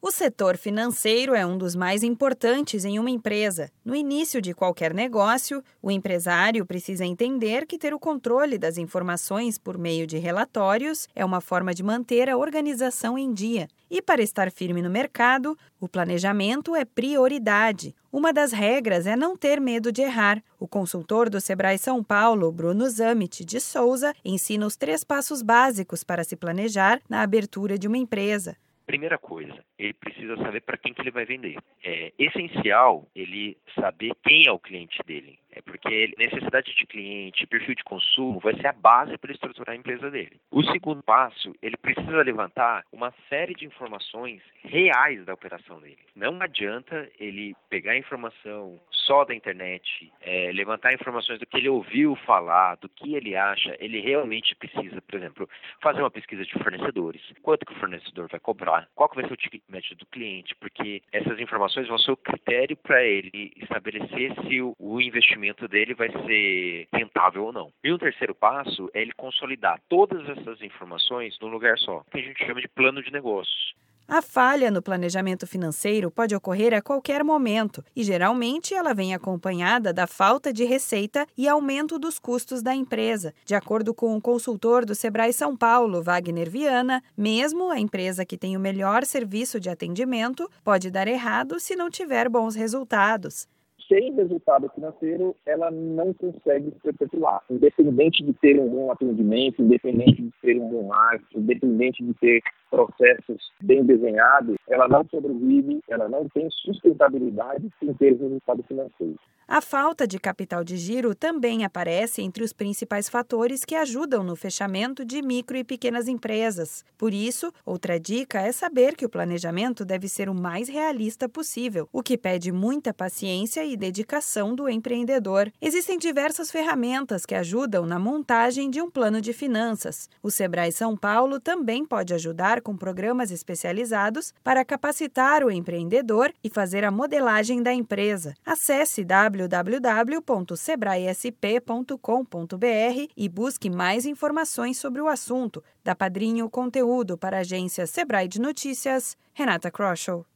O setor financeiro é um dos mais importantes em uma empresa. No início de qualquer negócio, o empresário precisa entender que ter o controle das informações por meio de relatórios é uma forma de manter a organização em dia. E para estar firme no mercado, o planejamento é prioridade. Uma das regras é não ter medo de errar. O consultor do Sebrae São Paulo, Bruno Zamit de Souza, ensina os três passos básicos para se planejar na abertura de uma empresa. Primeira coisa, ele precisa saber para quem que ele vai vender. É essencial ele saber quem é o cliente dele. É porque necessidade de cliente, perfil de consumo vai ser a base para estruturar a empresa dele. O segundo passo, ele precisa levantar uma série de informações reais da operação dele. Não adianta ele pegar informação só da internet, é, levantar informações do que ele ouviu falar, do que ele acha. Ele realmente precisa, por exemplo, fazer uma pesquisa de fornecedores. Quanto que o fornecedor vai cobrar? Qual que vai ser o ticket médio do cliente? Porque essas informações vão ser o critério para ele estabelecer se o investimento investimento dele vai ser rentável ou não. E o terceiro passo é ele consolidar todas essas informações num lugar só, que a gente chama de plano de negócios. A falha no planejamento financeiro pode ocorrer a qualquer momento e, geralmente, ela vem acompanhada da falta de receita e aumento dos custos da empresa. De acordo com o consultor do Sebrae São Paulo, Wagner Viana, mesmo a empresa que tem o melhor serviço de atendimento pode dar errado se não tiver bons resultados sem resultado financeiro, ela não consegue se perpetuar. Independente de ter um bom atendimento, independente de ter um bom marketing, independente de ter processos bem desenhados, ela não sobrevive, ela não tem sustentabilidade sem ter resultado financeiro. A falta de capital de giro também aparece entre os principais fatores que ajudam no fechamento de micro e pequenas empresas. Por isso, outra dica é saber que o planejamento deve ser o mais realista possível, o que pede muita paciência e dedicação do empreendedor. Existem diversas ferramentas que ajudam na montagem de um plano de finanças. O Sebrae São Paulo também pode ajudar com programas especializados para capacitar o empreendedor e fazer a modelagem da empresa. Acesse www.sebraesp.com.br e busque mais informações sobre o assunto. Da Padrinho Conteúdo para a agência Sebrae de Notícias, Renata Kroschel.